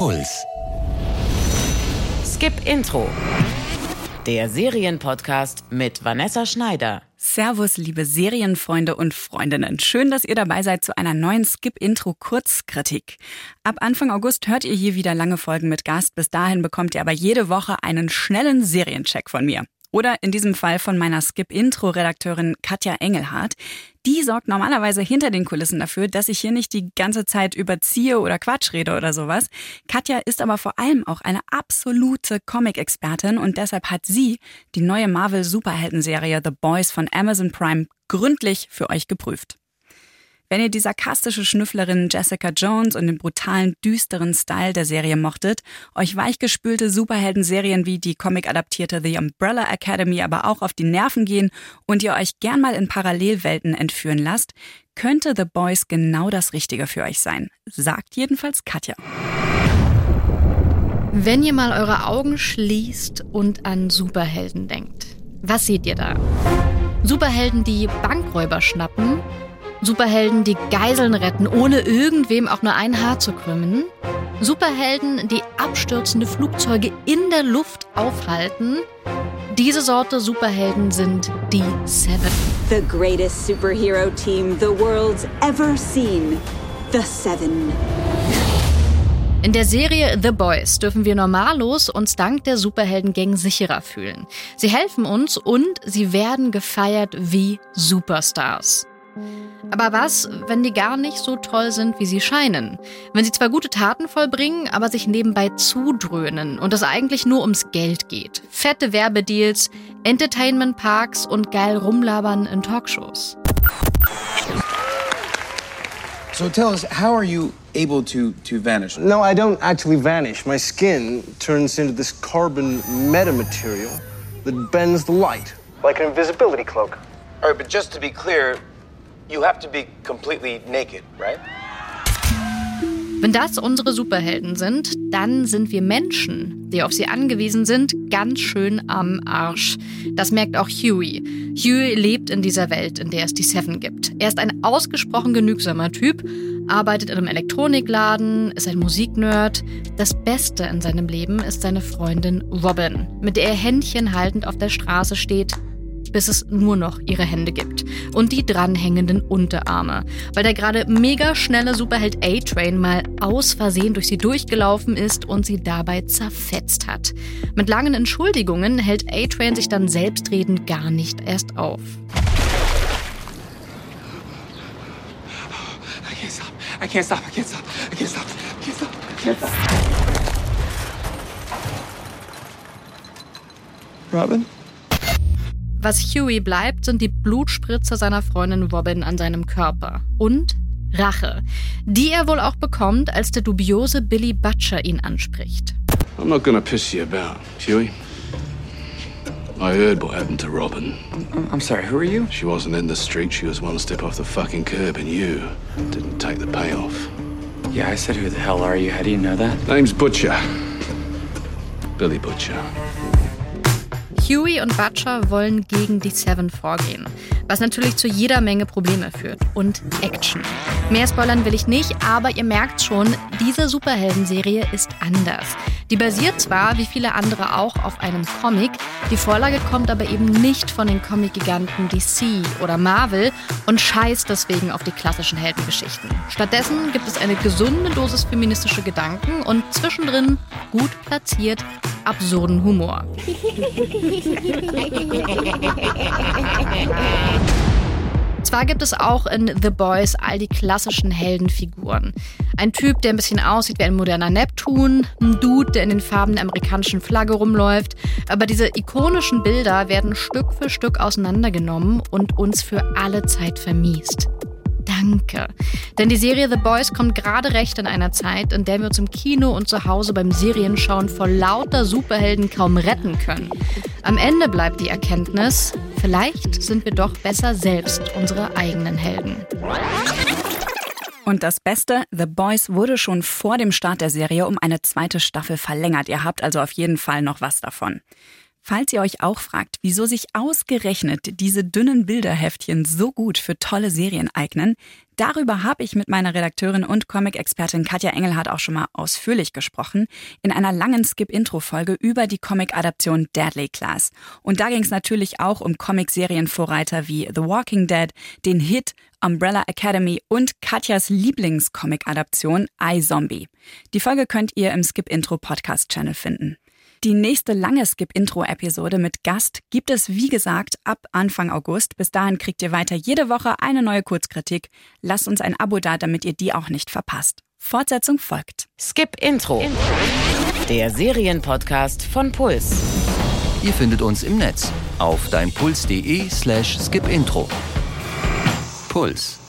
Puls. Skip Intro. Der Serienpodcast mit Vanessa Schneider. Servus, liebe Serienfreunde und Freundinnen. Schön, dass ihr dabei seid zu einer neuen Skip-Intro-Kurzkritik. Ab Anfang August hört ihr hier wieder lange Folgen mit Gast. Bis dahin bekommt ihr aber jede Woche einen schnellen Seriencheck von mir. Oder in diesem Fall von meiner Skip-Intro-Redakteurin Katja Engelhardt. Die sorgt normalerweise hinter den Kulissen dafür, dass ich hier nicht die ganze Zeit überziehe oder Quatsch rede oder sowas. Katja ist aber vor allem auch eine absolute Comic-Expertin und deshalb hat sie die neue Marvel-Superhelden-Serie The Boys von Amazon Prime gründlich für euch geprüft. Wenn ihr die sarkastische Schnüfflerin Jessica Jones und den brutalen, düsteren Style der Serie mochtet, euch weichgespülte Superhelden-Serien wie die Comic-adaptierte The Umbrella Academy aber auch auf die Nerven gehen und ihr euch gern mal in Parallelwelten entführen lasst, könnte The Boys genau das Richtige für euch sein. Sagt jedenfalls Katja. Wenn ihr mal eure Augen schließt und an Superhelden denkt, was seht ihr da? Superhelden, die Bankräuber schnappen Superhelden, die Geiseln retten, ohne irgendwem auch nur ein Haar zu krümmen. Superhelden, die abstürzende Flugzeuge in der Luft aufhalten. Diese Sorte Superhelden sind die Seven. The greatest superhero team the world's ever seen. The Seven. In der Serie The Boys dürfen wir normallos uns dank der Superheldengang sicherer fühlen. Sie helfen uns und sie werden gefeiert wie Superstars. Aber was, wenn die gar nicht so toll sind, wie sie scheinen? Wenn sie zwar gute Taten vollbringen, aber sich nebenbei zudröhnen und es eigentlich nur ums Geld geht. Fette Werbedeals, Entertainment-Parks und geil rumlabern in Talkshows. So tell us, how are you able to, to vanish? No, I don't actually vanish. My skin turns into this carbon metamaterial that bends the light, like an invisibility cloak. All right, but just to be clear, you have to be completely naked, right? Wenn das unsere Superhelden sind, dann sind wir Menschen, die auf sie angewiesen sind, ganz schön am Arsch. Das merkt auch Huey. Huey lebt in dieser Welt, in der es die Seven gibt. Er ist ein ausgesprochen genügsamer Typ, arbeitet in einem Elektronikladen, ist ein Musiknerd. Das Beste in seinem Leben ist seine Freundin Robin, mit der er Händchen haltend auf der Straße steht, bis es nur noch ihre Hände gibt. Und die dranhängenden Unterarme. Weil der gerade mega schnelle Superheld A-Train mal aus Versehen durch sie durchgelaufen ist und sie dabei zerfetzt hat. Mit langen Entschuldigungen hält A-Train sich dann selbstredend gar nicht erst auf. I can't stop. I can't stop. I can't stop. I can't stop. I can't stop. I can't stop. Robin? Was Huey bleibt, sind die Blutspritze seiner Freundin Robin an seinem Körper. Und Rache, die er wohl auch bekommt, als der dubiose Billy Butcher ihn anspricht. I'm not gonna piss you about, Huey. I heard what happened to Robin. I'm sorry, who are you? She wasn't in the street, she was one step off the fucking curb, and you didn't take the payoff. Yeah, I said, who the hell are you? How do you know that? Name's Butcher. Billy Butcher. Huey und Butcher wollen gegen die Seven vorgehen, was natürlich zu jeder Menge Probleme führt und Action. Mehr spoilern will ich nicht, aber ihr merkt schon, diese Superhelden-Serie ist anders. Die basiert zwar, wie viele andere auch, auf einem Comic, die Vorlage kommt aber eben nicht von den Comic-Giganten DC oder Marvel und scheißt deswegen auf die klassischen Heldengeschichten. Stattdessen gibt es eine gesunde Dosis feministische Gedanken und zwischendrin gut platziert absurden Humor. Zwar gibt es auch in The Boys all die klassischen Heldenfiguren. Ein Typ, der ein bisschen aussieht wie ein moderner Neptun, ein Dude, der in den Farben der amerikanischen Flagge rumläuft, aber diese ikonischen Bilder werden Stück für Stück auseinandergenommen und uns für alle Zeit vermiest. Danke. Denn die Serie The Boys kommt gerade recht in einer Zeit, in der wir uns im Kino und zu Hause beim Serienschauen vor lauter Superhelden kaum retten können. Am Ende bleibt die Erkenntnis, vielleicht sind wir doch besser selbst unsere eigenen Helden. Und das Beste, The Boys wurde schon vor dem Start der Serie um eine zweite Staffel verlängert. Ihr habt also auf jeden Fall noch was davon. Falls ihr euch auch fragt, wieso sich ausgerechnet diese dünnen Bilderheftchen so gut für tolle Serien eignen, darüber habe ich mit meiner Redakteurin und Comic-Expertin Katja Engelhardt auch schon mal ausführlich gesprochen, in einer langen Skip-Intro-Folge über die Comic-Adaption Deadly Class. Und da ging es natürlich auch um Comic-Serienvorreiter wie The Walking Dead, den Hit Umbrella Academy und Katjas Lieblings-Comic-Adaption iZombie. Die Folge könnt ihr im Skip-Intro-Podcast-Channel finden. Die nächste lange Skip-Intro-Episode mit Gast gibt es, wie gesagt, ab Anfang August. Bis dahin kriegt ihr weiter jede Woche eine neue Kurzkritik. Lasst uns ein Abo da, damit ihr die auch nicht verpasst. Fortsetzung folgt. Skip Intro. Der Serienpodcast von Puls. Ihr findet uns im Netz auf deinpuls.de slash skipintro. Puls.